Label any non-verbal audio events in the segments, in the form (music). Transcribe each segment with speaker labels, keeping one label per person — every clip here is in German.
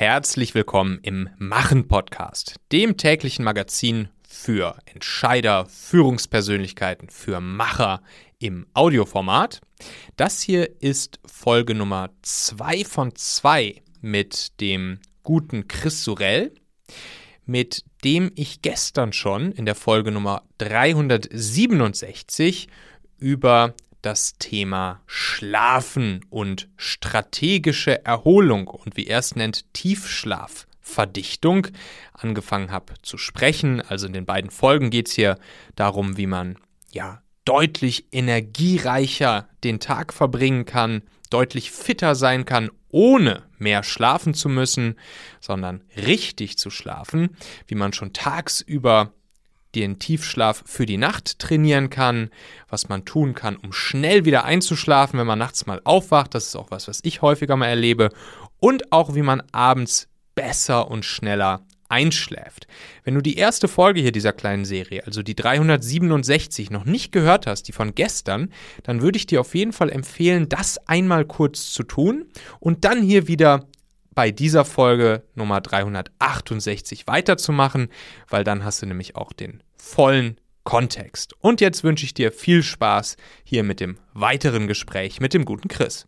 Speaker 1: Herzlich willkommen im Machen Podcast, dem täglichen Magazin für Entscheider, Führungspersönlichkeiten, für Macher im Audioformat. Das hier ist Folge Nummer 2 von 2 mit dem guten Chris Surell, mit dem ich gestern schon in der Folge Nummer 367 über das Thema Schlafen und strategische Erholung. Und wie er es nennt, Tiefschlafverdichtung. Angefangen habe zu sprechen. Also in den beiden Folgen geht es hier darum, wie man ja deutlich energiereicher den Tag verbringen kann, deutlich fitter sein kann, ohne mehr schlafen zu müssen, sondern richtig zu schlafen, wie man schon tagsüber den Tiefschlaf für die Nacht trainieren kann, was man tun kann, um schnell wieder einzuschlafen, wenn man nachts mal aufwacht. Das ist auch was, was ich häufiger mal erlebe. Und auch, wie man abends besser und schneller einschläft. Wenn du die erste Folge hier dieser kleinen Serie, also die 367, noch nicht gehört hast, die von gestern, dann würde ich dir auf jeden Fall empfehlen, das einmal kurz zu tun und dann hier wieder bei dieser Folge Nummer 368 weiterzumachen, weil dann hast du nämlich auch den vollen Kontext. Und jetzt wünsche ich dir viel Spaß hier mit dem weiteren Gespräch mit dem guten Chris.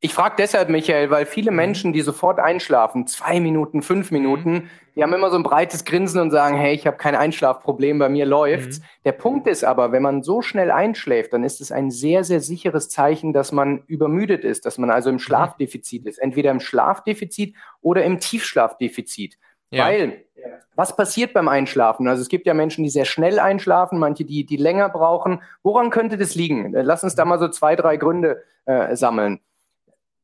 Speaker 2: Ich frage deshalb, Michael, weil viele. Menschen, die sofort einschlafen, zwei Minuten, fünf. Minuten, die haben immer so ein breites Grinsen und sagen, hey, ich habe kein Einschlafproblem, bei mir läuft's. Mhm. Der Punkt ist aber, wenn man so schnell einschläft, dann ist es ein sehr, sehr sicheres Zeichen, dass man übermüdet ist, dass man also im mhm. Schlafdefizit ist. Entweder im Schlafdefizit oder im Tiefschlafdefizit. Ja. Weil, was passiert beim Einschlafen? Also es gibt ja Menschen, die sehr schnell einschlafen, manche, die, die länger brauchen. Woran könnte das liegen? Lass uns da mal so zwei, drei Gründe äh, sammeln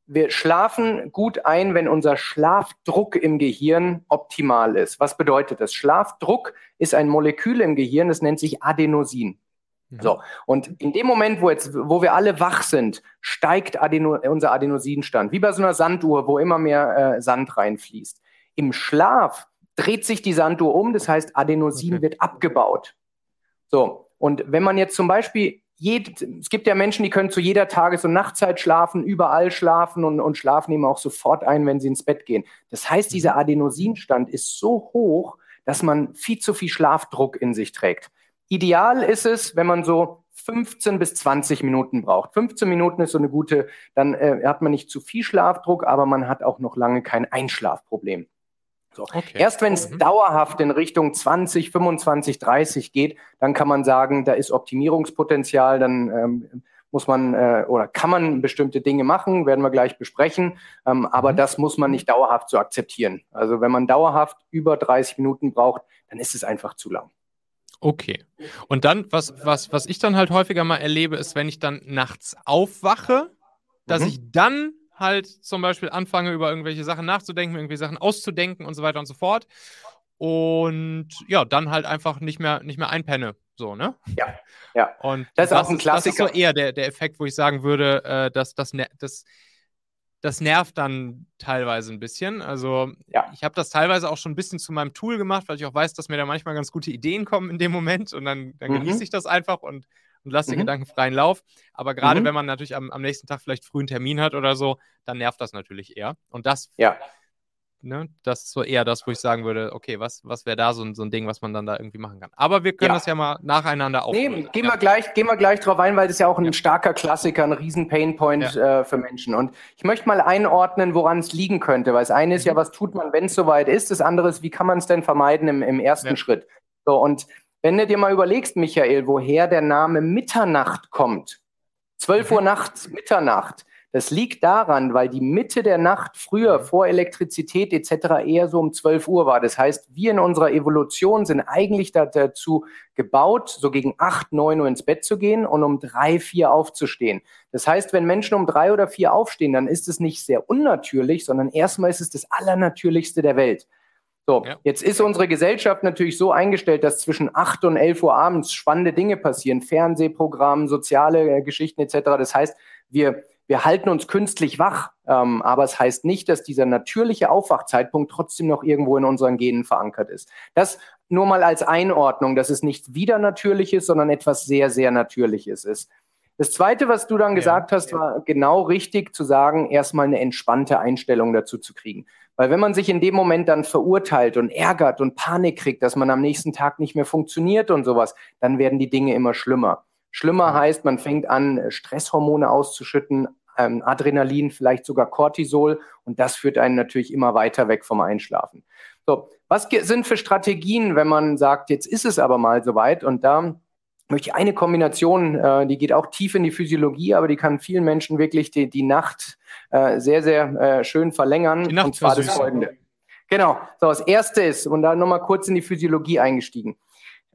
Speaker 2: wir schlafen gut ein, wenn unser Schlafdruck im Gehirn optimal ist. Was bedeutet das? Schlafdruck ist ein Molekül im Gehirn, das nennt sich Adenosin. Mhm. So, und in dem Moment, wo, jetzt, wo wir alle wach sind, steigt Adeno, unser Adenosinstand, wie bei so einer Sanduhr, wo immer mehr äh, Sand reinfließt. Im Schlaf dreht sich die Sanduhr um, das heißt, Adenosin okay. wird abgebaut. So, und wenn man jetzt zum Beispiel jed, es gibt ja Menschen, die können zu jeder Tages- und Nachtzeit schlafen, überall schlafen und, und schlafen eben auch sofort ein, wenn sie ins Bett gehen. Das heißt, mhm. dieser Adenosinstand ist so hoch, dass man viel zu viel Schlafdruck in sich trägt. Ideal ist es, wenn man so 15 bis 20 Minuten braucht. 15 Minuten ist so eine gute, dann äh, hat man nicht zu viel Schlafdruck, aber man hat auch noch lange kein Einschlafproblem. So. Okay. Erst wenn es mhm. dauerhaft in Richtung 20, 25, 30 geht, dann kann man sagen, da ist Optimierungspotenzial, dann ähm, muss man äh, oder kann man bestimmte Dinge machen, werden wir gleich besprechen, ähm, aber mhm. das muss man nicht dauerhaft so akzeptieren. Also wenn man dauerhaft über 30 Minuten braucht, dann ist es einfach zu lang.
Speaker 1: Okay. Und dann, was, was, was ich dann halt häufiger mal erlebe, ist, wenn ich dann nachts aufwache, dass mhm. ich dann halt zum Beispiel anfange, über irgendwelche Sachen nachzudenken, irgendwelche Sachen auszudenken und so weiter und so fort. Und ja, dann halt einfach nicht mehr, nicht mehr einpenne. So, ne?
Speaker 2: Ja, ja.
Speaker 1: Und das ist das auch ein Klassiker. Das ist so eher der, der Effekt, wo ich sagen würde, äh, dass das, das, das nervt dann teilweise ein bisschen. Also ja. ich habe das teilweise auch schon ein bisschen zu meinem Tool gemacht, weil ich auch weiß, dass mir da manchmal ganz gute Ideen kommen in dem Moment und dann, dann mhm. genieße ich das einfach und und lass den mhm. Gedanken freien Lauf. Aber gerade mhm. wenn man natürlich am, am, nächsten Tag vielleicht früh einen Termin hat oder so, dann nervt das natürlich eher. Und das,
Speaker 2: ja.
Speaker 1: ne, das ist so eher das, wo ich sagen würde, okay, was, was wäre da so ein, so ein Ding, was man dann da irgendwie machen kann. Aber wir können ja. das ja mal nacheinander aufnehmen.
Speaker 2: Nee, gehen, ja. wir gleich, gehen wir gleich drauf ein, weil das ist ja auch ein ja. starker Klassiker, ein riesen Painpoint äh, für Menschen. Und ich möchte mal einordnen, woran es liegen könnte. Weil das eine ist ja, mhm. was tut man, wenn es soweit ist. Das andere ist, wie kann man es denn vermeiden im, im ersten Schritt. So, und wenn du dir mal überlegst, Michael, woher der Name Mitternacht kommt, 12 Uhr mhm. nachts, Mitternacht, das liegt daran, weil die Mitte der Nacht früher mhm. vor Elektrizität etc. eher so um 12 Uhr war. Das heißt, wir in unserer Evolution sind eigentlich dazu gebaut, so gegen 8, 9 Uhr ins Bett zu gehen und um 3, 4 aufzustehen. Das heißt, wenn Menschen um 3 oder 4 aufstehen, dann ist es nicht sehr unnatürlich, sondern erstmal ist es das Allernatürlichste der Welt. So, ja. jetzt ist unsere Gesellschaft natürlich so eingestellt, dass zwischen 8 und 11 Uhr abends spannende Dinge passieren, Fernsehprogramm, soziale äh, Geschichten etc. Das heißt, wir, wir halten uns künstlich wach, ähm, aber es heißt nicht, dass dieser natürliche Aufwachzeitpunkt trotzdem noch irgendwo in unseren Genen verankert ist. Das nur mal als Einordnung, dass es nichts Widernatürliches, sondern etwas sehr, sehr Natürliches ist. Das Zweite, was du dann ja, gesagt hast, ja. war genau richtig zu sagen, erstmal eine entspannte Einstellung dazu zu kriegen. Weil wenn man sich in dem Moment dann verurteilt und ärgert und Panik kriegt, dass man am nächsten Tag nicht mehr funktioniert und sowas, dann werden die Dinge immer schlimmer. Schlimmer heißt, man fängt an, Stresshormone auszuschütten, ähm, Adrenalin, vielleicht sogar Cortisol und das führt einen natürlich immer weiter weg vom Einschlafen. So, was sind für Strategien, wenn man sagt, jetzt ist es aber mal soweit und da möchte ich eine Kombination, äh, die geht auch tief in die Physiologie, aber die kann vielen Menschen wirklich die, die Nacht äh, sehr, sehr äh, schön verlängern.
Speaker 1: Die Nacht
Speaker 2: und zwar das folgende. Genau. So, das erste ist, und da nochmal kurz in die Physiologie eingestiegen.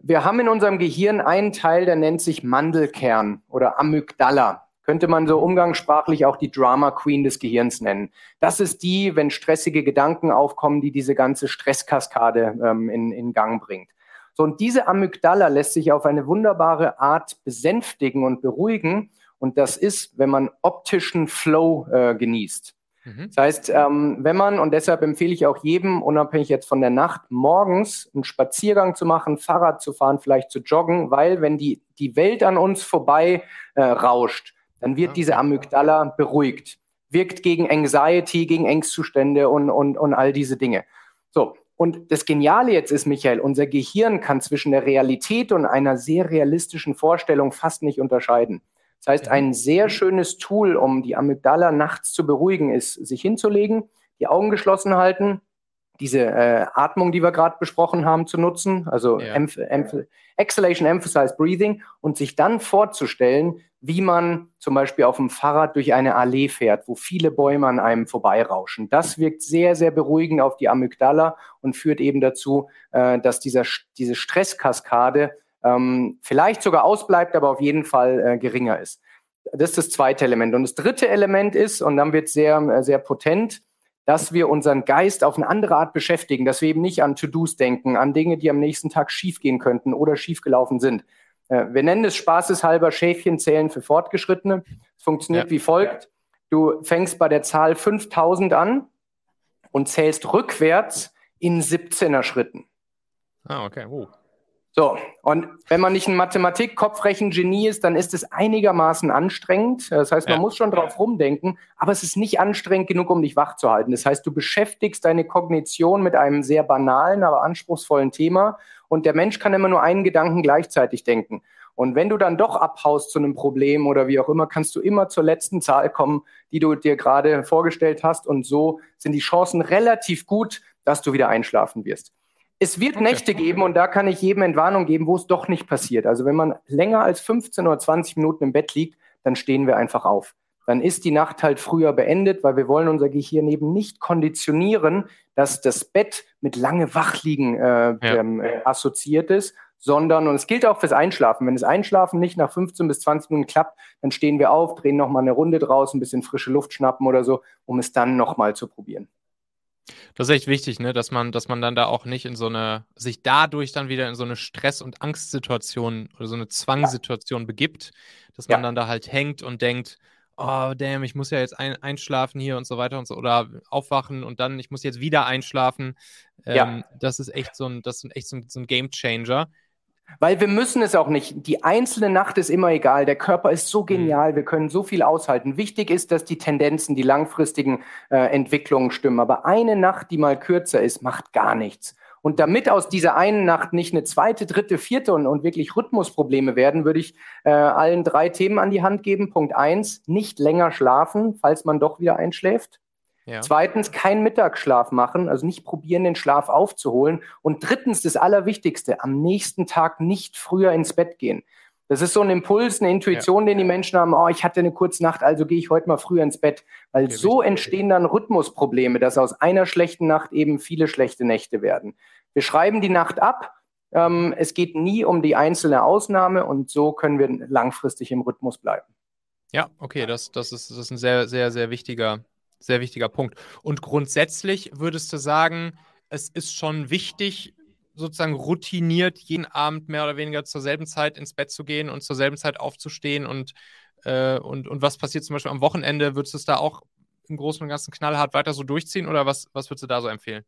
Speaker 2: Wir haben in unserem Gehirn einen Teil, der nennt sich Mandelkern oder Amygdala. Könnte man so umgangssprachlich auch die Drama Queen des Gehirns nennen. Das ist die, wenn stressige Gedanken aufkommen, die diese ganze Stresskaskade ähm, in, in Gang bringt. So, und diese Amygdala lässt sich auf eine wunderbare Art besänftigen und beruhigen. Und das ist, wenn man optischen Flow äh, genießt. Mhm. Das heißt, ähm, wenn man, und deshalb empfehle ich auch jedem, unabhängig jetzt von der Nacht, morgens einen Spaziergang zu machen, Fahrrad zu fahren, vielleicht zu joggen, weil wenn die, die Welt an uns vorbei äh, rauscht, dann wird diese Amygdala beruhigt, wirkt gegen Anxiety, gegen Ängstzustände und, und, und all diese Dinge. So, und das Geniale jetzt ist, Michael, unser Gehirn kann zwischen der Realität und einer sehr realistischen Vorstellung fast nicht unterscheiden. Das heißt, ein sehr schönes Tool, um die Amygdala nachts zu beruhigen, ist, sich hinzulegen, die Augen geschlossen halten, diese äh, Atmung, die wir gerade besprochen haben, zu nutzen, also ja. Emph Emph Exhalation, Emphasize Breathing und sich dann vorzustellen, wie man zum Beispiel auf dem Fahrrad durch eine Allee fährt, wo viele Bäume an einem vorbeirauschen. Das wirkt sehr, sehr beruhigend auf die Amygdala und führt eben dazu, äh, dass dieser, diese Stresskaskade ähm, vielleicht sogar ausbleibt, aber auf jeden Fall äh, geringer ist. Das ist das zweite Element. Und das dritte Element ist, und dann wird es sehr, äh, sehr potent, dass wir unseren Geist auf eine andere Art beschäftigen, dass wir eben nicht an To-Dos denken, an Dinge, die am nächsten Tag schiefgehen könnten oder schiefgelaufen sind. Äh, wir nennen es spaßeshalber Schäfchenzählen für Fortgeschrittene. Es funktioniert ja. wie folgt. Du fängst bei der Zahl 5000 an und zählst rückwärts in 17er Schritten.
Speaker 1: Ah, okay. Oh.
Speaker 2: So, und wenn man nicht ein Mathematik-Kopfrechen-Genie ist, dann ist es einigermaßen anstrengend. Das heißt, man ja. muss schon drauf rumdenken, aber es ist nicht anstrengend genug, um dich wach zu halten. Das heißt, du beschäftigst deine Kognition mit einem sehr banalen, aber anspruchsvollen Thema und der Mensch kann immer nur einen Gedanken gleichzeitig denken. Und wenn du dann doch abhaust zu einem Problem oder wie auch immer, kannst du immer zur letzten Zahl kommen, die du dir gerade vorgestellt hast. Und so sind die Chancen relativ gut, dass du wieder einschlafen wirst. Es wird okay. Nächte geben und da kann ich jedem Entwarnung geben, wo es doch nicht passiert. Also wenn man länger als 15 oder 20 Minuten im Bett liegt, dann stehen wir einfach auf. Dann ist die Nacht halt früher beendet, weil wir wollen unser Gehirn eben nicht konditionieren, dass das Bett mit lange Wachliegen äh, ja. ähm, äh, assoziiert ist, sondern, und es gilt auch fürs Einschlafen, wenn das Einschlafen nicht nach 15 bis 20 Minuten klappt, dann stehen wir auf, drehen nochmal eine Runde draußen, ein bisschen frische Luft schnappen oder so, um es dann nochmal zu probieren.
Speaker 1: Das ist echt wichtig, ne? dass man, dass man dann da auch nicht in so eine, sich dadurch dann wieder in so eine Stress- und Angstsituation oder so eine Zwangssituation begibt, dass man ja. dann da halt hängt und denkt, oh damn, ich muss ja jetzt ein, einschlafen hier und so weiter und so oder aufwachen und dann, ich muss jetzt wieder einschlafen. Ähm, ja. Das ist echt so ein, das ist echt so ein, so ein Game Changer.
Speaker 2: Weil wir müssen es auch nicht. Die einzelne Nacht ist immer egal. Der Körper ist so mhm. genial. Wir können so viel aushalten. Wichtig ist, dass die Tendenzen, die langfristigen äh, Entwicklungen stimmen. Aber eine Nacht, die mal kürzer ist, macht gar nichts. Und damit aus dieser einen Nacht nicht eine zweite, dritte, vierte und, und wirklich Rhythmusprobleme werden, würde ich äh, allen drei Themen an die Hand geben. Punkt eins, nicht länger schlafen, falls man doch wieder einschläft. Ja. Zweitens, keinen Mittagsschlaf machen, also nicht probieren, den Schlaf aufzuholen. Und drittens, das Allerwichtigste, am nächsten Tag nicht früher ins Bett gehen. Das ist so ein Impuls, eine Intuition, ja. den die Menschen haben, oh, ich hatte eine kurze Nacht, also gehe ich heute mal früher ins Bett. Weil okay, so richtig. entstehen dann Rhythmusprobleme, dass aus einer schlechten Nacht eben viele schlechte Nächte werden. Wir schreiben die Nacht ab. Ähm, es geht nie um die einzelne Ausnahme und so können wir langfristig im Rhythmus bleiben.
Speaker 1: Ja, okay, das, das, ist, das ist ein sehr, sehr, sehr wichtiger sehr wichtiger Punkt. Und grundsätzlich würdest du sagen, es ist schon wichtig, sozusagen routiniert jeden Abend mehr oder weniger zur selben Zeit ins Bett zu gehen und zur selben Zeit aufzustehen und, äh, und, und was passiert zum Beispiel am Wochenende? Würdest du es da auch im Großen und Ganzen knallhart weiter so durchziehen oder was, was würdest du da so empfehlen?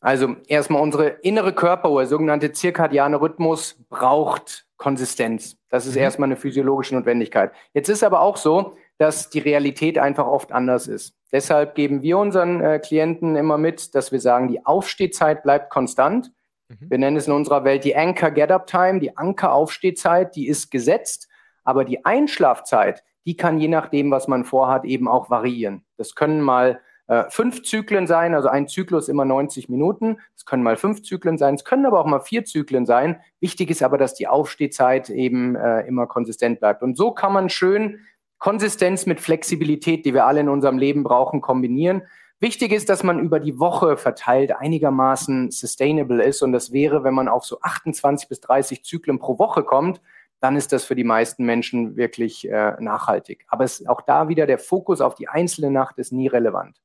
Speaker 2: Also erstmal unsere innere Körperuhr, sogenannte zirkadiane Rhythmus, braucht Konsistenz. Das ist mhm. erstmal eine physiologische Notwendigkeit. Jetzt ist aber auch so, dass die Realität einfach oft anders ist. Deshalb geben wir unseren äh, Klienten immer mit, dass wir sagen, die Aufstehzeit bleibt konstant. Mhm. Wir nennen es in unserer Welt die Anchor Get-Up Time, die Anker-Aufstehzeit, die ist gesetzt. Aber die Einschlafzeit, die kann je nachdem, was man vorhat, eben auch variieren. Das können mal äh, fünf Zyklen sein, also ein Zyklus immer 90 Minuten. Es können mal fünf Zyklen sein, es können aber auch mal vier Zyklen sein. Wichtig ist aber, dass die Aufstehzeit eben äh, immer konsistent bleibt. Und so kann man schön Konsistenz mit Flexibilität, die wir alle in unserem Leben brauchen, kombinieren. Wichtig ist, dass man über die Woche verteilt einigermaßen sustainable ist. Und das wäre, wenn man auf so 28 bis 30 Zyklen pro Woche kommt, dann ist das für die meisten Menschen wirklich äh, nachhaltig. Aber es, auch da wieder der Fokus auf die einzelne Nacht ist nie relevant.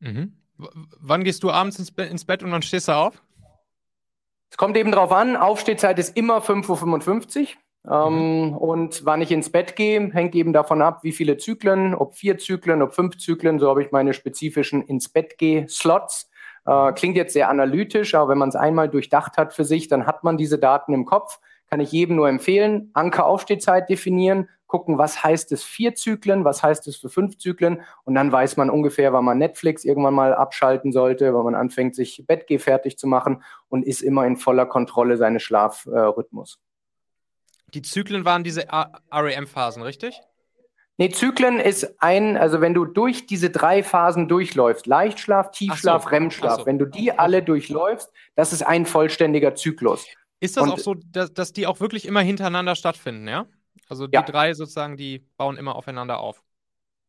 Speaker 1: Mhm. Wann gehst du abends ins, Be ins Bett und wann stehst du auf?
Speaker 2: Es kommt eben darauf an, Aufstehzeit ist immer 5.55 Uhr. Ähm, mhm. Und wann ich ins Bett gehe, hängt eben davon ab, wie viele Zyklen, ob vier Zyklen, ob fünf Zyklen, so habe ich meine spezifischen ins Bett gehe Slots. Äh, klingt jetzt sehr analytisch, aber wenn man es einmal durchdacht hat für sich, dann hat man diese Daten im Kopf. Kann ich jedem nur empfehlen, Anker-Aufstehzeit definieren, gucken, was heißt es vier Zyklen, was heißt es für fünf Zyklen und dann weiß man ungefähr, wann man Netflix irgendwann mal abschalten sollte, wann man anfängt, sich Bettgeh fertig zu machen und ist immer in voller Kontrolle seines Schlafrhythmus.
Speaker 1: Die Zyklen waren diese REM-Phasen, richtig?
Speaker 2: Nee, Zyklen ist ein, also wenn du durch diese drei Phasen durchläufst, Leichtschlaf, Tiefschlaf, so. REM-Schlaf, so. wenn du die alle durchläufst, das ist ein vollständiger Zyklus.
Speaker 1: Ist das Und, auch so, dass, dass, die auch wirklich immer hintereinander stattfinden, ja? Also die ja. drei sozusagen, die bauen immer aufeinander auf.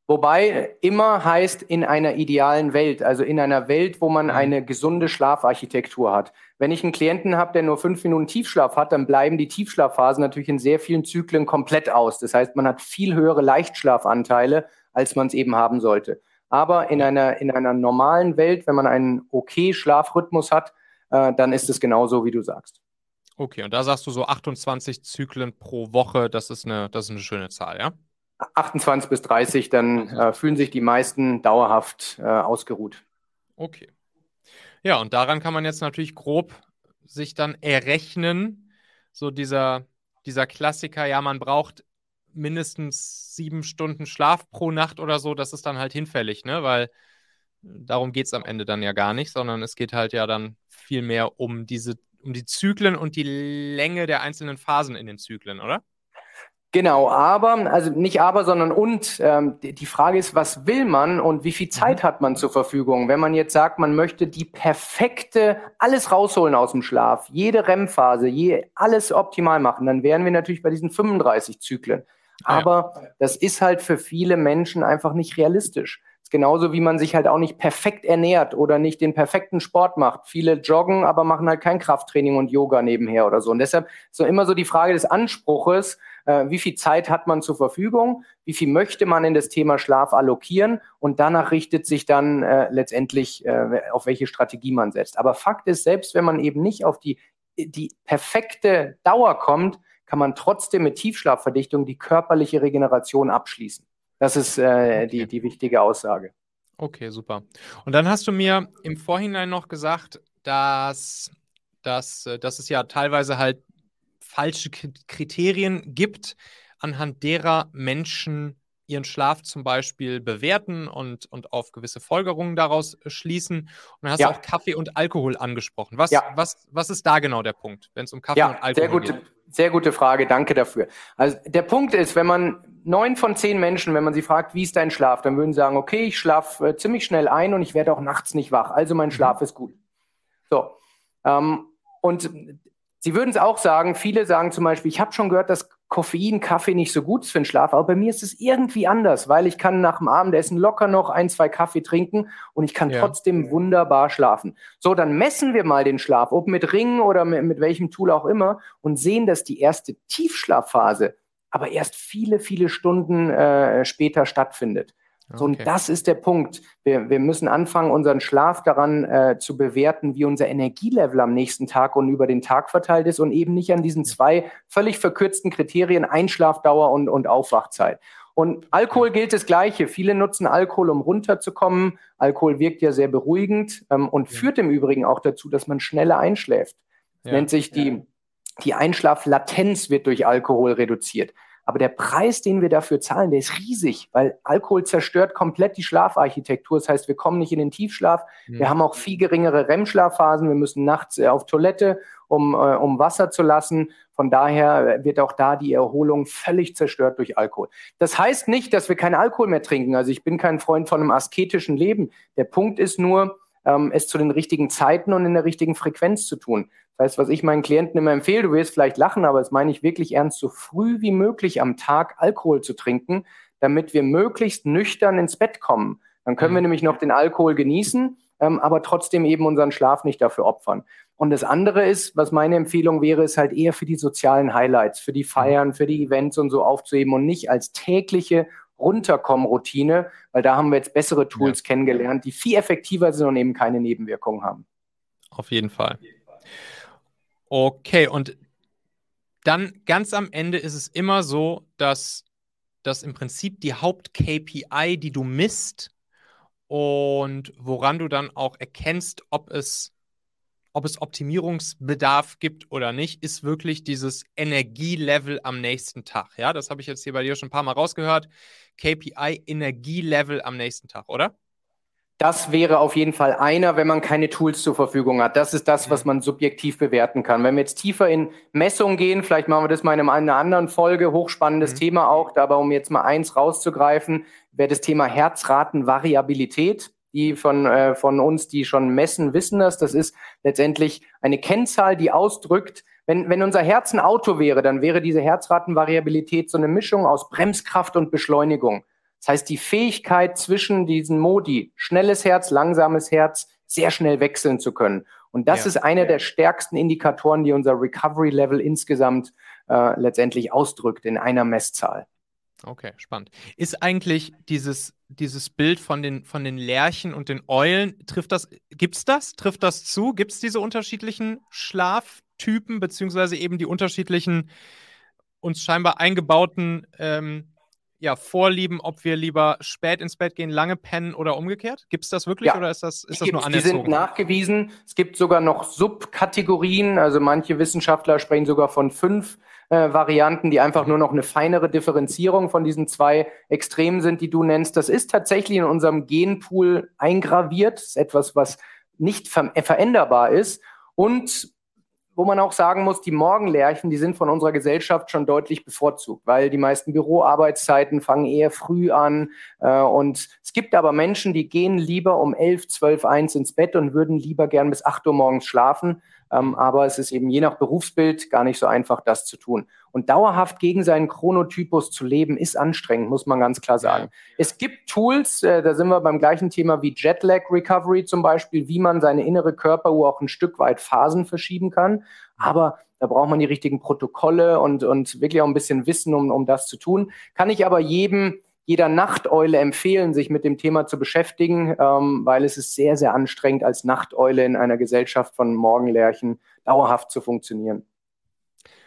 Speaker 2: Wobei immer heißt in einer idealen Welt, also in einer Welt, wo man mhm. eine gesunde Schlafarchitektur hat. Wenn ich einen Klienten habe, der nur fünf Minuten Tiefschlaf hat, dann bleiben die Tiefschlafphasen natürlich in sehr vielen Zyklen komplett aus. Das heißt, man hat viel höhere Leichtschlafanteile, als man es eben haben sollte. Aber in einer, in einer normalen Welt, wenn man einen okay Schlafrhythmus hat, äh, dann ist es genauso, wie du sagst.
Speaker 1: Okay, und da sagst du so 28 Zyklen pro Woche, das ist eine, das ist eine schöne Zahl, ja?
Speaker 2: 28 bis 30, dann äh, fühlen sich die meisten dauerhaft äh, ausgeruht.
Speaker 1: Okay. Ja, und daran kann man jetzt natürlich grob sich dann errechnen, so dieser, dieser Klassiker, ja, man braucht mindestens sieben Stunden Schlaf pro Nacht oder so, das ist dann halt hinfällig, ne? Weil darum geht es am Ende dann ja gar nicht, sondern es geht halt ja dann viel mehr um diese, um die Zyklen und die Länge der einzelnen Phasen in den Zyklen, oder?
Speaker 2: Genau, aber, also nicht aber, sondern und. Ähm, die Frage ist, was will man und wie viel Zeit mhm. hat man zur Verfügung? Wenn man jetzt sagt, man möchte die perfekte, alles rausholen aus dem Schlaf, jede REM-Phase, je, alles optimal machen, dann wären wir natürlich bei diesen 35 Zyklen. Aber ja. das ist halt für viele Menschen einfach nicht realistisch. Genauso wie man sich halt auch nicht perfekt ernährt oder nicht den perfekten Sport macht. Viele joggen, aber machen halt kein Krafttraining und Yoga nebenher oder so. Und deshalb ist so immer so die Frage des Anspruches, äh, wie viel Zeit hat man zur Verfügung, wie viel möchte man in das Thema Schlaf allokieren und danach richtet sich dann äh, letztendlich, äh, auf welche Strategie man setzt. Aber Fakt ist, selbst wenn man eben nicht auf die, die perfekte Dauer kommt, kann man trotzdem mit Tiefschlafverdichtung die körperliche Regeneration abschließen. Das ist äh, die, die wichtige Aussage.
Speaker 1: Okay, super. Und dann hast du mir im Vorhinein noch gesagt, dass, dass, äh, dass es ja teilweise halt falsche Kriterien gibt, anhand derer Menschen ihren Schlaf zum Beispiel bewerten und, und auf gewisse Folgerungen daraus schließen. Und dann hast ja. du auch Kaffee und Alkohol angesprochen. Was, ja. was, was ist da genau der Punkt, wenn es um Kaffee
Speaker 2: ja,
Speaker 1: und Alkohol
Speaker 2: sehr gute,
Speaker 1: geht?
Speaker 2: Sehr gute Frage, danke dafür. Also der Punkt ist, wenn man neun von zehn Menschen, wenn man sie fragt, wie ist dein Schlaf, dann würden sie sagen, okay, ich schlafe äh, ziemlich schnell ein und ich werde auch nachts nicht wach. Also mein mhm. Schlaf ist gut. So. Ähm, und Sie würden es auch sagen, viele sagen zum Beispiel, ich habe schon gehört, dass Koffein, Kaffee nicht so gut ist für den Schlaf, aber bei mir ist es irgendwie anders, weil ich kann nach dem Abendessen locker noch ein, zwei Kaffee trinken und ich kann ja. trotzdem wunderbar schlafen. So, dann messen wir mal den Schlaf, ob mit Ringen oder mit, mit welchem Tool auch immer und sehen, dass die erste Tiefschlafphase aber erst viele, viele Stunden äh, später stattfindet. So, und das ist der Punkt. Wir, wir müssen anfangen, unseren Schlaf daran äh, zu bewerten, wie unser Energielevel am nächsten Tag und über den Tag verteilt ist und eben nicht an diesen zwei völlig verkürzten Kriterien Einschlafdauer und, und Aufwachzeit. Und Alkohol gilt das Gleiche. Viele nutzen Alkohol, um runterzukommen. Alkohol wirkt ja sehr beruhigend ähm, und ja. führt im Übrigen auch dazu, dass man schneller einschläft. Das ja. nennt sich die die Einschlaflatenz wird durch Alkohol reduziert. Aber der Preis, den wir dafür zahlen, der ist riesig, weil Alkohol zerstört komplett die Schlafarchitektur. Das heißt, wir kommen nicht in den Tiefschlaf. Mhm. Wir haben auch viel geringere REM-Schlafphasen. Wir müssen nachts äh, auf Toilette, um, äh, um Wasser zu lassen. Von daher wird auch da die Erholung völlig zerstört durch Alkohol. Das heißt nicht, dass wir keinen Alkohol mehr trinken. Also ich bin kein Freund von einem asketischen Leben. Der Punkt ist nur, ähm, es zu den richtigen Zeiten und in der richtigen Frequenz zu tun. Das heißt, was ich meinen Klienten immer empfehle, du wirst vielleicht lachen, aber das meine ich wirklich ernst, so früh wie möglich am Tag Alkohol zu trinken, damit wir möglichst nüchtern ins Bett kommen. Dann können wir mhm. nämlich noch den Alkohol genießen, ähm, aber trotzdem eben unseren Schlaf nicht dafür opfern. Und das andere ist, was meine Empfehlung wäre, ist halt eher für die sozialen Highlights, für die Feiern, für die Events und so aufzuheben und nicht als tägliche Runterkommen-Routine, weil da haben wir jetzt bessere Tools ja. kennengelernt, die viel effektiver sind und eben keine Nebenwirkungen haben.
Speaker 1: Auf jeden Fall. Okay, und dann ganz am Ende ist es immer so, dass das im Prinzip die Haupt-KPI, die du misst und woran du dann auch erkennst, ob es, ob es Optimierungsbedarf gibt oder nicht, ist wirklich dieses Energielevel am nächsten Tag. Ja, das habe ich jetzt hier bei dir schon ein paar Mal rausgehört. KPI Energielevel am nächsten Tag, oder?
Speaker 2: Das wäre auf jeden Fall einer, wenn man keine Tools zur Verfügung hat. Das ist das, was man subjektiv bewerten kann. Wenn wir jetzt tiefer in Messung gehen, vielleicht machen wir das mal in einer anderen Folge, hochspannendes mhm. Thema auch, aber um jetzt mal eins rauszugreifen, wäre das Thema Herzratenvariabilität. Die von, äh, von uns, die schon messen, wissen das. Das ist letztendlich eine Kennzahl, die ausdrückt, wenn, wenn unser Herz ein Auto wäre, dann wäre diese Herzratenvariabilität so eine Mischung aus Bremskraft und Beschleunigung. Das heißt, die Fähigkeit zwischen diesen Modi, schnelles Herz, langsames Herz, sehr schnell wechseln zu können. Und das ja. ist einer der stärksten Indikatoren, die unser Recovery Level insgesamt äh, letztendlich ausdrückt in einer Messzahl.
Speaker 1: Okay, spannend. Ist eigentlich dieses, dieses Bild von den, von den Lerchen und den Eulen, trifft das, gibt's das? Trifft das zu? Gibt es diese unterschiedlichen Schlaftypen, beziehungsweise eben die unterschiedlichen, uns scheinbar eingebauten ähm, ja, Vorlieben, ob wir lieber spät ins Bett gehen, lange pennen oder umgekehrt? Gibt es das wirklich ja, oder ist das, ist das nur anerzogen?
Speaker 2: Die sind nachgewiesen. Es gibt sogar noch Subkategorien. Also manche Wissenschaftler sprechen sogar von fünf äh, Varianten, die einfach nur noch eine feinere Differenzierung von diesen zwei Extremen sind, die du nennst. Das ist tatsächlich in unserem Genpool eingraviert. Das ist etwas, was nicht ver veränderbar ist. Und wo man auch sagen muss, die Morgenlärchen, die sind von unserer Gesellschaft schon deutlich bevorzugt, weil die meisten Büroarbeitszeiten fangen eher früh an. Äh, und es gibt aber Menschen, die gehen lieber um 11, 12, 1 ins Bett und würden lieber gern bis 8 Uhr morgens schlafen. Ähm, aber es ist eben je nach Berufsbild gar nicht so einfach, das zu tun. Und dauerhaft gegen seinen Chronotypus zu leben, ist anstrengend, muss man ganz klar sagen. Es gibt Tools, äh, da sind wir beim gleichen Thema wie Jetlag Recovery zum Beispiel, wie man seine innere Körperuhr auch ein Stück weit Phasen verschieben kann. Aber da braucht man die richtigen Protokolle und, und wirklich auch ein bisschen Wissen, um, um das zu tun. Kann ich aber jedem jeder Nachteule empfehlen, sich mit dem Thema zu beschäftigen, ähm, weil es ist sehr, sehr anstrengend, als Nachteule in einer Gesellschaft von Morgenlärchen dauerhaft zu funktionieren.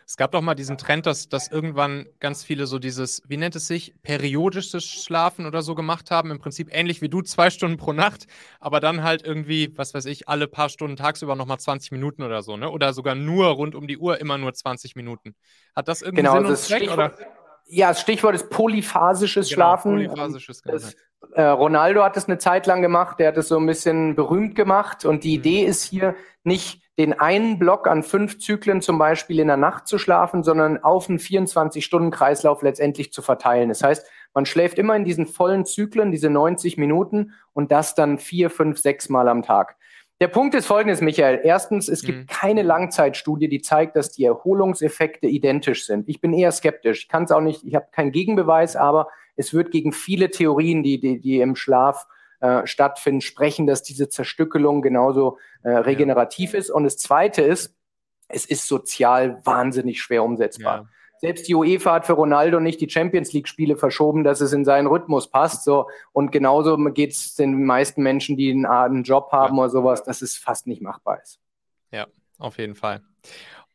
Speaker 1: Es gab doch mal diesen Trend, dass, dass irgendwann ganz viele so dieses, wie nennt es sich, periodisches Schlafen oder so gemacht haben. Im Prinzip ähnlich wie du, zwei Stunden pro Nacht, aber dann halt irgendwie, was weiß ich, alle paar Stunden tagsüber nochmal 20 Minuten oder so, ne? Oder sogar nur rund um die Uhr immer nur 20 Minuten. Hat das irgendwie
Speaker 2: genau,
Speaker 1: Sinn
Speaker 2: und Zweck? Oder? Ja, das Stichwort ist polyphasisches genau, Schlafen. Polyphasisches, genau. Das, äh, Ronaldo hat es eine Zeit lang gemacht, der hat es so ein bisschen berühmt gemacht. Und die mhm. Idee ist hier nicht den einen Block an fünf Zyklen zum Beispiel in der Nacht zu schlafen, sondern auf einen 24-Stunden-Kreislauf letztendlich zu verteilen. Das heißt, man schläft immer in diesen vollen Zyklen, diese 90 Minuten und das dann vier, fünf, sechs Mal am Tag. Der Punkt ist folgendes, Michael. Erstens, es gibt mhm. keine Langzeitstudie, die zeigt, dass die Erholungseffekte identisch sind. Ich bin eher skeptisch. Ich kann es auch nicht, ich habe keinen Gegenbeweis, aber es wird gegen viele Theorien, die, die, die im Schlaf äh, stattfinden, sprechen, dass diese Zerstückelung genauso äh, regenerativ ja. ist. Und das Zweite ist, es ist sozial wahnsinnig schwer umsetzbar. Ja. Selbst die UEFA hat für Ronaldo nicht die Champions League-Spiele verschoben, dass es in seinen Rhythmus passt. So. Und genauso geht es den meisten Menschen, die einen, einen Job haben ja. oder sowas, dass es fast nicht machbar ist.
Speaker 1: Ja, auf jeden Fall.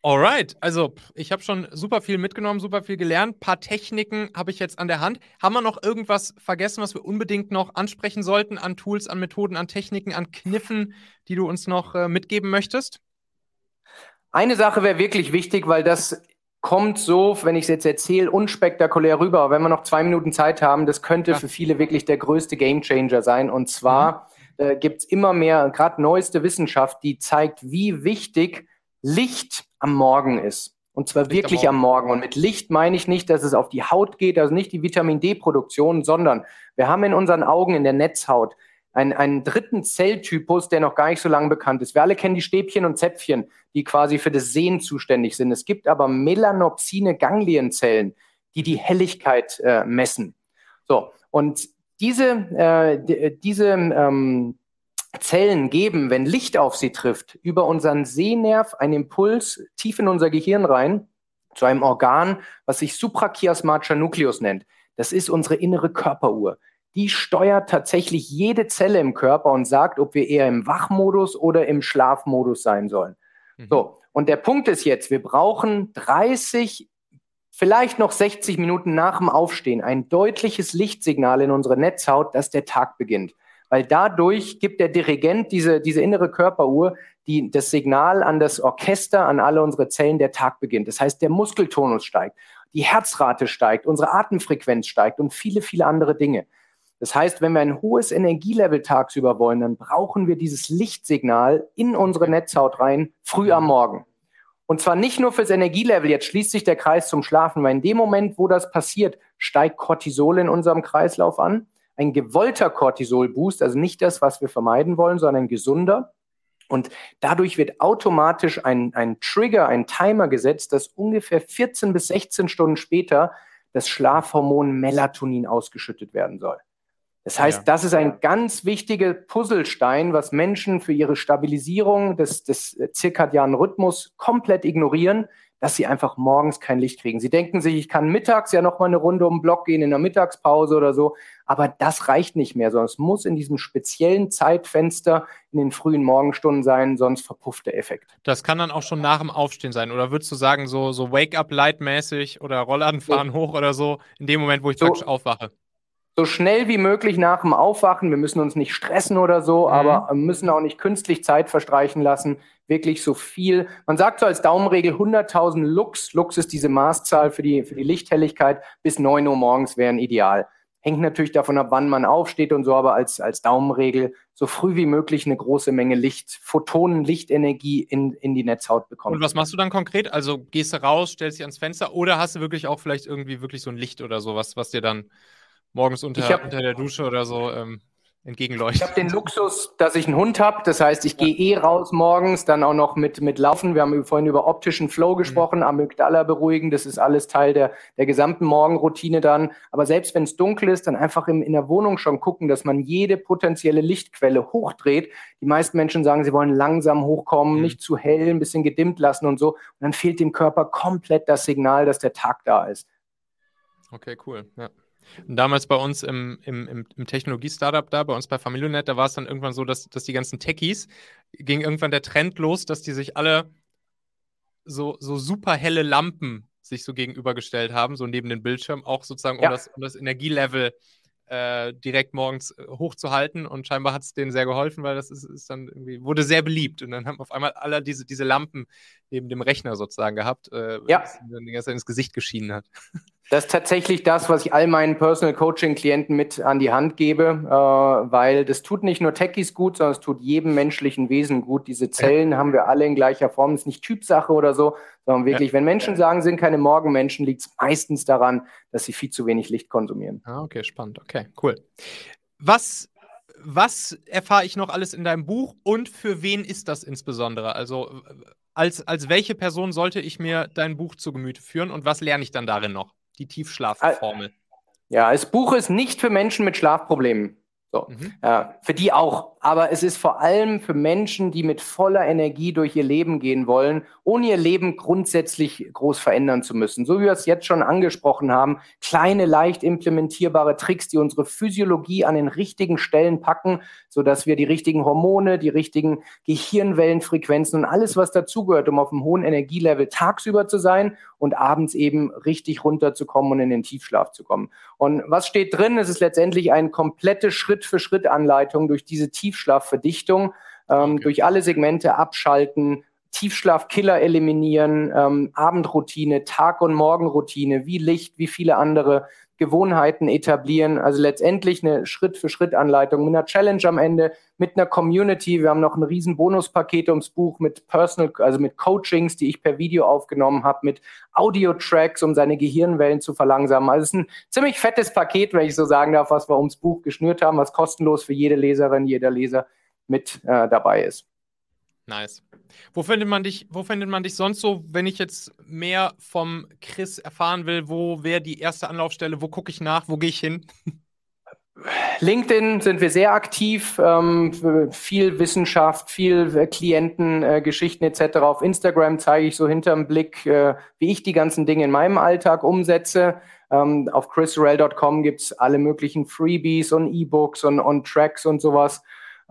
Speaker 1: Alright, also ich habe schon super viel mitgenommen, super viel gelernt. Ein paar Techniken habe ich jetzt an der Hand. Haben wir noch irgendwas vergessen, was wir unbedingt noch ansprechen sollten an Tools, an Methoden, an Techniken, an Kniffen, die du uns noch äh, mitgeben möchtest?
Speaker 2: Eine Sache wäre wirklich wichtig, weil das kommt so, wenn ich es jetzt erzähle, unspektakulär rüber. Aber wenn wir noch zwei Minuten Zeit haben, das könnte ja. für viele wirklich der größte Gamechanger sein. Und zwar mhm. äh, gibt es immer mehr, gerade neueste Wissenschaft, die zeigt, wie wichtig Licht am Morgen ist. Und zwar Licht wirklich am Morgen. am Morgen. Und mit Licht meine ich nicht, dass es auf die Haut geht, also nicht die Vitamin D-Produktion, sondern wir haben in unseren Augen in der Netzhaut einen, einen dritten Zelltypus, der noch gar nicht so lange bekannt ist. Wir alle kennen die Stäbchen und Zäpfchen, die quasi für das Sehen zuständig sind. Es gibt aber melanopsine Ganglienzellen, die die Helligkeit äh, messen. So, und diese, äh, diese ähm, Zellen geben, wenn Licht auf sie trifft, über unseren Sehnerv einen Impuls tief in unser Gehirn rein zu einem Organ, was sich suprachiasmatischer Nucleus nennt. Das ist unsere innere Körperuhr die steuert tatsächlich jede Zelle im Körper und sagt, ob wir eher im Wachmodus oder im Schlafmodus sein sollen. Mhm. So. Und der Punkt ist jetzt, wir brauchen 30, vielleicht noch 60 Minuten nach dem Aufstehen ein deutliches Lichtsignal in unsere Netzhaut, dass der Tag beginnt. Weil dadurch gibt der Dirigent, diese, diese innere Körperuhr, die, das Signal an das Orchester, an alle unsere Zellen, der Tag beginnt. Das heißt, der Muskeltonus steigt, die Herzrate steigt, unsere Atemfrequenz steigt und viele, viele andere Dinge. Das heißt, wenn wir ein hohes Energielevel tagsüber wollen, dann brauchen wir dieses Lichtsignal in unsere Netzhaut rein, früh am Morgen. Und zwar nicht nur fürs Energielevel, jetzt schließt sich der Kreis zum Schlafen, weil in dem Moment, wo das passiert, steigt Cortisol in unserem Kreislauf an. Ein gewollter Cortisol-Boost, also nicht das, was wir vermeiden wollen, sondern gesunder. Und dadurch wird automatisch ein, ein Trigger, ein Timer gesetzt, dass ungefähr 14 bis 16 Stunden später das Schlafhormon Melatonin ausgeschüttet werden soll. Das heißt, ja. das ist ein ganz wichtiger Puzzlestein, was Menschen für ihre Stabilisierung des, des zirkadianen Rhythmus komplett ignorieren, dass sie einfach morgens kein Licht kriegen. Sie denken sich, ich kann mittags ja noch mal eine Runde um den Block gehen in der Mittagspause oder so, aber das reicht nicht mehr, sondern es muss in diesem speziellen Zeitfenster in den frühen Morgenstunden sein, sonst verpufft der Effekt.
Speaker 1: Das kann dann auch schon nach dem Aufstehen sein, oder würdest du sagen, so, so Wake-up-Light-mäßig oder Rollladenfahren so. hoch oder so, in dem Moment, wo ich so, praktisch aufwache?
Speaker 2: So schnell wie möglich nach dem Aufwachen. Wir müssen uns nicht stressen oder so, mhm. aber müssen auch nicht künstlich Zeit verstreichen lassen. Wirklich so viel. Man sagt so als Daumenregel 100.000 Lux. Lux ist diese Maßzahl für die, für die Lichthelligkeit. Bis 9 Uhr morgens wären ideal. Hängt natürlich davon ab, wann man aufsteht und so, aber als, als Daumenregel so früh wie möglich eine große Menge Licht, Photonen, Lichtenergie in, in die Netzhaut bekommen.
Speaker 1: Und was machst du dann konkret? Also gehst du raus, stellst dich ans Fenster oder hast du wirklich auch vielleicht irgendwie wirklich so ein Licht oder sowas, was dir dann morgens unter, hab, unter der Dusche oder so ähm, entgegenleuchtet.
Speaker 2: Ich habe den Luxus, dass ich einen Hund habe. Das heißt, ich ja. gehe eh raus morgens, dann auch noch mit, mit Laufen. Wir haben vorhin über optischen Flow gesprochen, mhm. Amygdala beruhigen. Das ist alles Teil der, der gesamten Morgenroutine dann. Aber selbst wenn es dunkel ist, dann einfach im, in der Wohnung schon gucken, dass man jede potenzielle Lichtquelle hochdreht. Die meisten Menschen sagen, sie wollen langsam hochkommen, mhm. nicht zu hell, ein bisschen gedimmt lassen und so. Und dann fehlt dem Körper komplett das Signal, dass der Tag da ist.
Speaker 1: Okay, cool. Ja. Und damals bei uns im, im, im, im Technologie-Startup da, bei uns bei Familionet, da war es dann irgendwann so, dass, dass die ganzen Techies, ging irgendwann der Trend los, dass die sich alle so, so super helle Lampen sich so gegenübergestellt haben, so neben den Bildschirm, auch sozusagen, um, ja. das, um das Energielevel äh, direkt morgens äh, hochzuhalten. Und scheinbar hat es denen sehr geholfen, weil das ist, ist, dann irgendwie, wurde sehr beliebt. Und dann haben auf einmal alle diese, diese Lampen neben dem Rechner sozusagen gehabt, äh,
Speaker 2: ja.
Speaker 1: die ganze Zeit ins Gesicht geschienen hat. (laughs)
Speaker 2: Das ist tatsächlich das, was ich all meinen Personal Coaching Klienten mit an die Hand gebe, äh, weil das tut nicht nur Techies gut, sondern es tut jedem menschlichen Wesen gut. Diese Zellen ja. haben wir alle in gleicher Form. Das ist nicht Typsache oder so, sondern wirklich, ja. wenn Menschen sagen, sind keine Morgenmenschen, liegt es meistens daran, dass sie viel zu wenig Licht konsumieren.
Speaker 1: Ah, okay, spannend. Okay, cool. Was was erfahre ich noch alles in deinem Buch und für wen ist das insbesondere? Also als, als welche Person sollte ich mir dein Buch zu Gemüte führen und was lerne ich dann darin noch? Die Tiefschlafformel.
Speaker 2: Ja, das Buch ist nicht für Menschen mit Schlafproblemen. So. Mhm. Ja, für die auch. Aber es ist vor allem für Menschen, die mit voller Energie durch ihr Leben gehen wollen, ohne ihr Leben grundsätzlich groß verändern zu müssen. So wie wir es jetzt schon angesprochen haben, kleine, leicht implementierbare Tricks, die unsere Physiologie an den richtigen Stellen packen, sodass wir die richtigen Hormone, die richtigen Gehirnwellenfrequenzen und alles, was dazugehört, um auf einem hohen Energielevel tagsüber zu sein und abends eben richtig runterzukommen und in den Tiefschlaf zu kommen. Und was steht drin? Es ist letztendlich eine komplette Schritt-für-Schritt-Anleitung durch diese Tiefschlafverdichtung, ähm, okay. durch alle Segmente abschalten, Tiefschlafkiller eliminieren, ähm, Abendroutine, Tag- und Morgenroutine, wie Licht, wie viele andere Gewohnheiten etablieren. Also letztendlich eine Schritt-für-Schritt-Anleitung mit einer Challenge am Ende, mit einer Community. Wir haben noch ein riesen Bonuspaket ums Buch mit Personal, also mit Coachings, die ich per Video aufgenommen habe, mit Audio-Tracks, um seine Gehirnwellen zu verlangsamen. Also es ist ein ziemlich fettes Paket, wenn ich so sagen darf, was wir ums Buch geschnürt haben, was kostenlos für jede Leserin, jeder Leser mit äh, dabei ist.
Speaker 1: Nice. Wo findet man dich, wo findet man dich sonst so, wenn ich jetzt mehr vom Chris erfahren will, wo wäre die erste Anlaufstelle, wo gucke ich nach, wo gehe ich hin?
Speaker 2: LinkedIn sind wir sehr aktiv, ähm, viel Wissenschaft, viel äh, Klientengeschichten äh, etc. Auf Instagram zeige ich so hinterm Blick, äh, wie ich die ganzen Dinge in meinem Alltag umsetze. Ähm, auf chrisrel.com gibt es alle möglichen Freebies und E-Books und, und Tracks und sowas.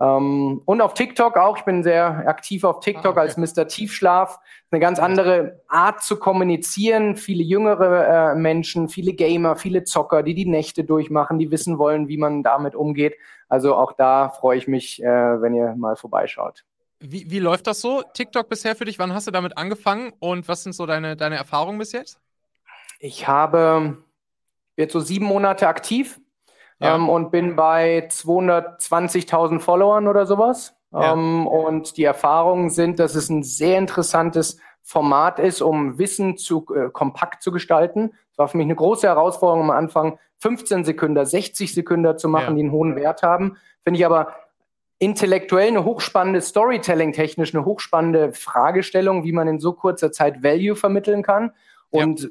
Speaker 2: Ähm, und auf TikTok auch. Ich bin sehr aktiv auf TikTok ah, okay. als Mr. Tiefschlaf. Eine ganz andere Art zu kommunizieren. Viele jüngere äh, Menschen, viele Gamer, viele Zocker, die die Nächte durchmachen, die wissen wollen, wie man damit umgeht. Also auch da freue ich mich, äh, wenn ihr mal vorbeischaut.
Speaker 1: Wie, wie läuft das so, TikTok bisher für dich? Wann hast du damit angefangen und was sind so deine, deine Erfahrungen bis jetzt?
Speaker 2: Ich habe jetzt so sieben Monate aktiv ja. ähm, und bin bei 220.000 Followern oder sowas. Ja. Ähm, und die Erfahrungen sind, dass es ein sehr interessantes Format ist, um Wissen zu äh, kompakt zu gestalten. Das war für mich eine große Herausforderung am Anfang, 15 Sekunden, 60 Sekunden zu machen, ja. die einen hohen Wert haben. Finde ich aber intellektuell eine hochspannende Storytelling technisch eine hochspannende Fragestellung, wie man in so kurzer Zeit Value vermitteln kann. Und ja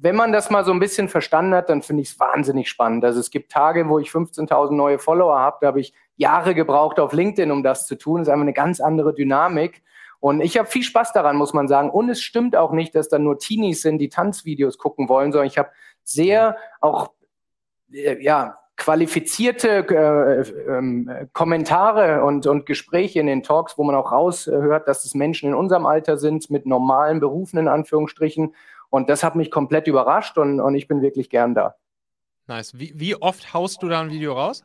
Speaker 2: wenn man das mal so ein bisschen verstanden hat, dann finde ich es wahnsinnig spannend. Also es gibt Tage, wo ich 15.000 neue Follower habe, da habe ich Jahre gebraucht auf LinkedIn, um das zu tun. Das ist einfach eine ganz andere Dynamik. Und ich habe viel Spaß daran, muss man sagen. Und es stimmt auch nicht, dass da nur Teenies sind, die Tanzvideos gucken wollen, sondern ich habe sehr auch äh, ja, qualifizierte äh, äh, Kommentare und, und Gespräche in den Talks, wo man auch raushört, dass es Menschen in unserem Alter sind, mit normalen Berufen in Anführungsstrichen und das hat mich komplett überrascht und, und ich bin wirklich gern da.
Speaker 1: Nice. Wie, wie oft haust du da ein Video raus?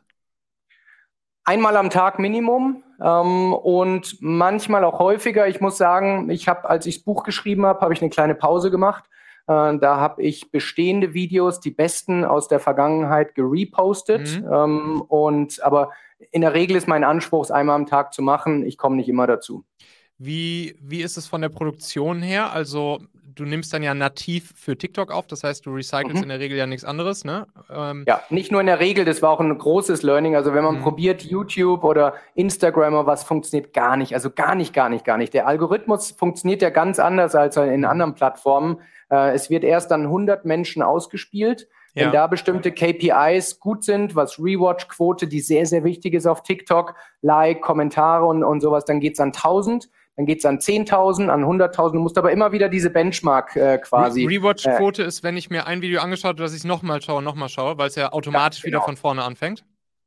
Speaker 2: Einmal am Tag Minimum ähm, und manchmal auch häufiger. Ich muss sagen, ich habe, als ich das Buch geschrieben habe, habe ich eine kleine Pause gemacht. Äh, da habe ich bestehende Videos, die besten aus der Vergangenheit, gerepostet. Mhm. Ähm, und aber in der Regel ist mein Anspruch, es einmal am Tag zu machen. Ich komme nicht immer dazu.
Speaker 1: Wie, wie ist es von der Produktion her? Also du nimmst dann ja nativ für TikTok auf, das heißt, du recycelst mhm. in der Regel ja nichts anderes, ne?
Speaker 2: Ähm, ja, nicht nur in der Regel, das war auch ein großes Learning. Also wenn man mhm. probiert, YouTube oder Instagram oder was funktioniert gar nicht. Also gar nicht, gar nicht, gar nicht. Der Algorithmus funktioniert ja ganz anders als in mhm. anderen Plattformen. Äh, es wird erst an 100 Menschen ausgespielt. Wenn ja. da bestimmte KPIs gut sind, was Rewatch-Quote, die sehr, sehr wichtig ist auf TikTok, Like, Kommentare und, und sowas, dann geht's an 1000 dann geht es an 10.000, an 100.000. Du musst aber immer wieder diese Benchmark äh, quasi.
Speaker 1: Rewatch-Quote äh, ist, wenn ich mir ein Video angeschaut habe, dass ich es nochmal schaue, nochmal schaue, weil es ja automatisch ja, genau. wieder von vorne anfängt.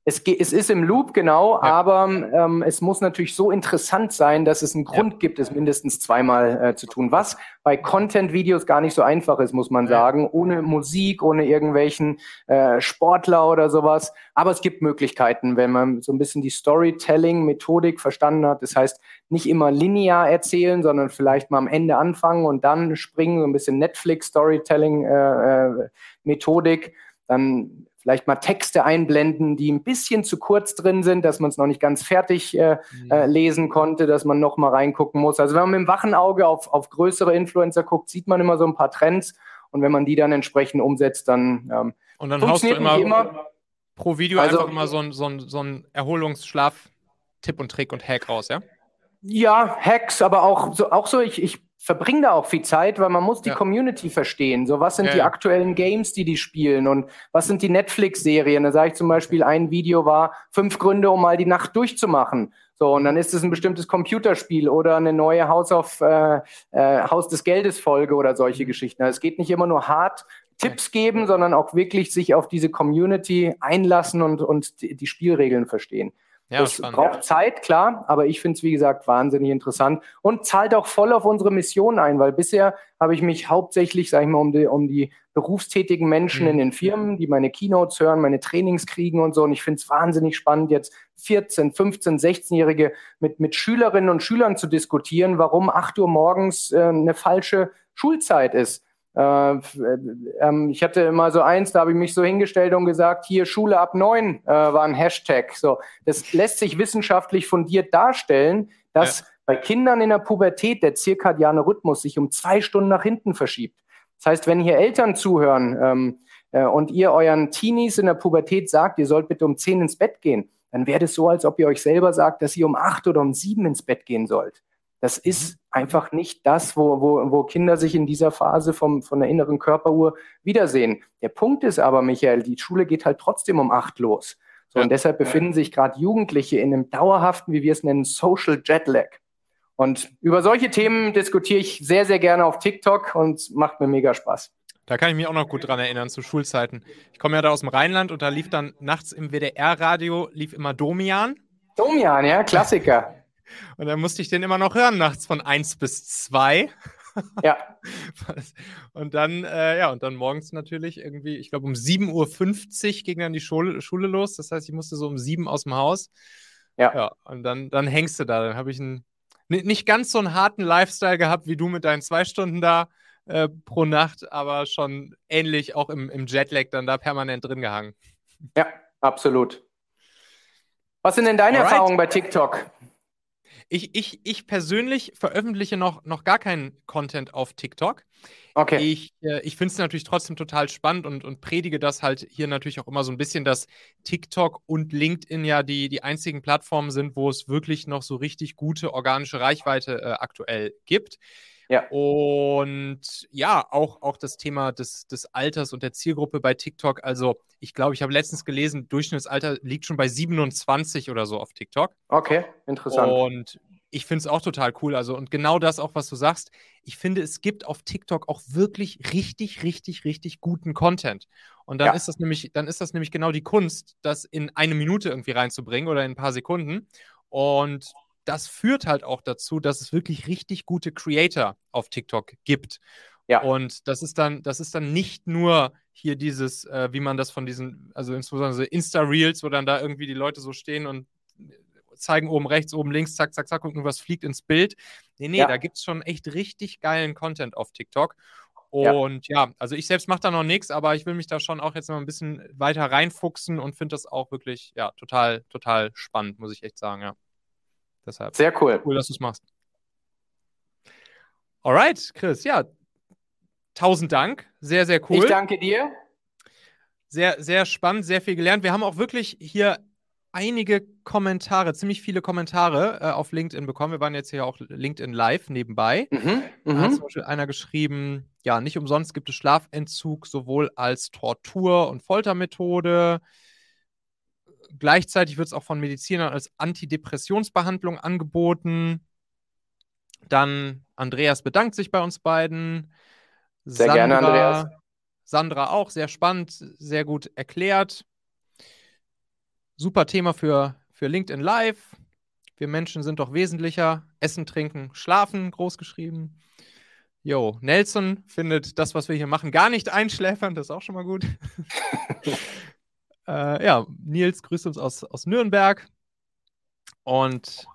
Speaker 2: Es, es ist im Loop, genau, ja. aber ähm, es muss natürlich so interessant sein, dass es einen Grund ja. gibt, es mindestens zweimal äh, zu tun. Was bei Content-Videos gar nicht so einfach ist, muss man ja. sagen. Ohne Musik, ohne irgendwelchen äh, Sportler oder sowas. Aber es gibt Möglichkeiten, wenn man so ein bisschen die Storytelling-Methodik verstanden hat. Das heißt, nicht immer linear erzählen, sondern vielleicht mal am Ende anfangen und dann springen, so ein bisschen Netflix-Storytelling-Methodik. Äh, äh, dann vielleicht mal Texte einblenden, die ein bisschen zu kurz drin sind, dass man es noch nicht ganz fertig äh, mhm. äh, lesen konnte, dass man noch mal reingucken muss. Also wenn man mit dem wachen Auge auf, auf größere Influencer guckt, sieht man immer so ein paar Trends und wenn man die dann entsprechend umsetzt, dann
Speaker 1: ähm, und dann haust du immer, immer, pro Video also, einfach immer so ein, so ein, so ein Erholungsschlaf-Tipp und Trick und Hack raus, ja?
Speaker 2: Ja, Hacks, aber auch so, auch so ich, ich verbringe da auch viel Zeit, weil man muss die ja. Community verstehen. So, was sind ja, die ja. aktuellen Games, die die spielen und was sind die Netflix-Serien? Da sage ich zum Beispiel, ein Video war fünf Gründe, um mal die Nacht durchzumachen. So, und dann ist es ein bestimmtes Computerspiel oder eine neue Haus auf äh, äh, Haus des Geldes Folge oder solche mhm. Geschichten. Also es geht nicht immer nur hart Tipps geben, sondern auch wirklich sich auf diese Community einlassen und, und die Spielregeln verstehen. Ja, das spannend. braucht Zeit, klar, aber ich finde es, wie gesagt, wahnsinnig interessant und zahlt auch voll auf unsere Mission ein, weil bisher habe ich mich hauptsächlich, sage ich mal, um die, um die berufstätigen Menschen mhm. in den Firmen, die meine Keynotes hören, meine Trainings kriegen und so. Und ich finde es wahnsinnig spannend, jetzt 14, 15, 16-Jährige mit, mit Schülerinnen und Schülern zu diskutieren, warum 8 Uhr morgens äh, eine falsche Schulzeit ist. Äh, äh, ich hatte immer so eins, da habe ich mich so hingestellt und gesagt, hier Schule ab neun äh, war ein Hashtag. So, das lässt sich wissenschaftlich fundiert darstellen, dass ja. bei Kindern in der Pubertät der zirkadiane Rhythmus sich um zwei Stunden nach hinten verschiebt. Das heißt, wenn hier Eltern zuhören ähm, äh, und ihr euren Teenies in der Pubertät sagt, ihr sollt bitte um zehn ins Bett gehen, dann wäre es so, als ob ihr euch selber sagt, dass ihr um acht oder um sieben ins Bett gehen sollt. Das mhm. ist einfach nicht das, wo, wo, wo Kinder sich in dieser Phase vom, von der inneren Körperuhr wiedersehen. Der Punkt ist aber, Michael, die Schule geht halt trotzdem um acht los. So, ja. Und deshalb befinden sich gerade Jugendliche in einem dauerhaften, wie wir es nennen, Social Jetlag. Und über solche Themen diskutiere ich sehr, sehr gerne auf TikTok und macht mir mega Spaß.
Speaker 1: Da kann ich mich auch noch gut dran erinnern, zu Schulzeiten. Ich komme ja da aus dem Rheinland und da lief dann nachts im WDR-Radio, lief immer Domian.
Speaker 2: Domian, ja, Klassiker.
Speaker 1: Und dann musste ich den immer noch hören, nachts von 1 bis 2.
Speaker 2: Ja. (laughs)
Speaker 1: Und dann, äh, ja, und dann morgens natürlich irgendwie, ich glaube, um 7.50 Uhr ging dann die Schule, Schule los. Das heißt, ich musste so um 7 aus dem Haus. Ja. ja und dann, dann hängst du da. Dann habe ich einen, nicht ganz so einen harten Lifestyle gehabt wie du mit deinen zwei Stunden da äh, pro Nacht, aber schon ähnlich auch im, im Jetlag dann da permanent drin gehangen.
Speaker 2: Ja, absolut. Was sind denn deine Alright. Erfahrungen bei TikTok?
Speaker 1: Ich, ich, ich persönlich veröffentliche noch, noch gar keinen Content auf TikTok.
Speaker 2: Okay.
Speaker 1: Ich, äh, ich finde es natürlich trotzdem total spannend und, und predige das halt hier natürlich auch immer so ein bisschen, dass TikTok und LinkedIn ja die, die einzigen Plattformen sind, wo es wirklich noch so richtig gute organische Reichweite äh, aktuell gibt.
Speaker 2: Ja.
Speaker 1: Und ja, auch, auch das Thema des, des Alters und der Zielgruppe bei TikTok. Also, ich glaube, ich habe letztens gelesen, Durchschnittsalter liegt schon bei 27 oder so auf TikTok.
Speaker 2: Okay, interessant.
Speaker 1: Und ich finde es auch total cool. Also, und genau das auch, was du sagst. Ich finde, es gibt auf TikTok auch wirklich richtig, richtig, richtig guten Content. Und dann ja. ist das nämlich, dann ist das nämlich genau die Kunst, das in eine Minute irgendwie reinzubringen oder in ein paar Sekunden. Und das führt halt auch dazu, dass es wirklich richtig gute Creator auf TikTok gibt. Ja. Und das ist dann, das ist dann nicht nur hier dieses, äh, wie man das von diesen, also insbesondere Insta-Reels, wo dann da irgendwie die Leute so stehen und zeigen oben rechts, oben links, zack, zack, zack und irgendwas fliegt ins Bild. Nee, nee, ja. da gibt es schon echt richtig geilen Content auf TikTok. Und ja, ja also ich selbst mache da noch nichts, aber ich will mich da schon auch jetzt noch ein bisschen weiter reinfuchsen und finde das auch wirklich, ja, total, total spannend, muss ich echt sagen, ja.
Speaker 2: Deshalb. Sehr cool.
Speaker 1: Cool, dass du es machst. Alright, Chris, ja. Tausend Dank. Sehr, sehr cool.
Speaker 2: Ich danke dir.
Speaker 1: Sehr, sehr spannend, sehr viel gelernt. Wir haben auch wirklich hier einige Kommentare, ziemlich viele Kommentare äh, auf LinkedIn bekommen. Wir waren jetzt hier auch LinkedIn Live nebenbei. Mhm, da hat mhm. zum Beispiel einer geschrieben, ja, nicht umsonst gibt es Schlafentzug sowohl als Tortur- und Foltermethode gleichzeitig wird es auch von Medizinern als Antidepressionsbehandlung angeboten. Dann Andreas bedankt sich bei uns beiden.
Speaker 2: Sehr Sandra, gerne, Andreas.
Speaker 1: Sandra auch, sehr spannend, sehr gut erklärt. Super Thema für, für LinkedIn Live. Wir Menschen sind doch wesentlicher. Essen, trinken, schlafen, großgeschrieben. Jo, Nelson findet das, was wir hier machen, gar nicht einschläfern. Das ist auch schon mal gut. (laughs) Äh, ja, Nils grüßt uns aus, aus Nürnberg. Und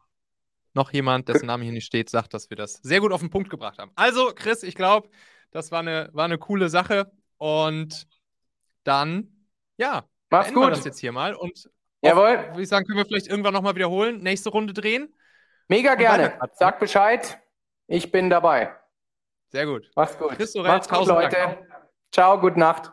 Speaker 1: noch jemand, dessen Name hier nicht steht, sagt, dass wir das sehr gut auf den Punkt gebracht haben. Also, Chris, ich glaube, das war eine, war eine coole Sache. Und dann, ja,
Speaker 2: mach's gut. wir
Speaker 1: das jetzt hier mal. Und
Speaker 2: Jawohl.
Speaker 1: würde ich sagen, können wir vielleicht irgendwann nochmal wiederholen. Nächste Runde drehen.
Speaker 2: Mega gerne. Sag Bescheid. Ich bin dabei.
Speaker 1: Sehr gut.
Speaker 2: Mach's gut.
Speaker 1: Chris Macht's gut,
Speaker 2: Leute. Dank. Ciao, gute Nacht.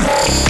Speaker 1: Bye.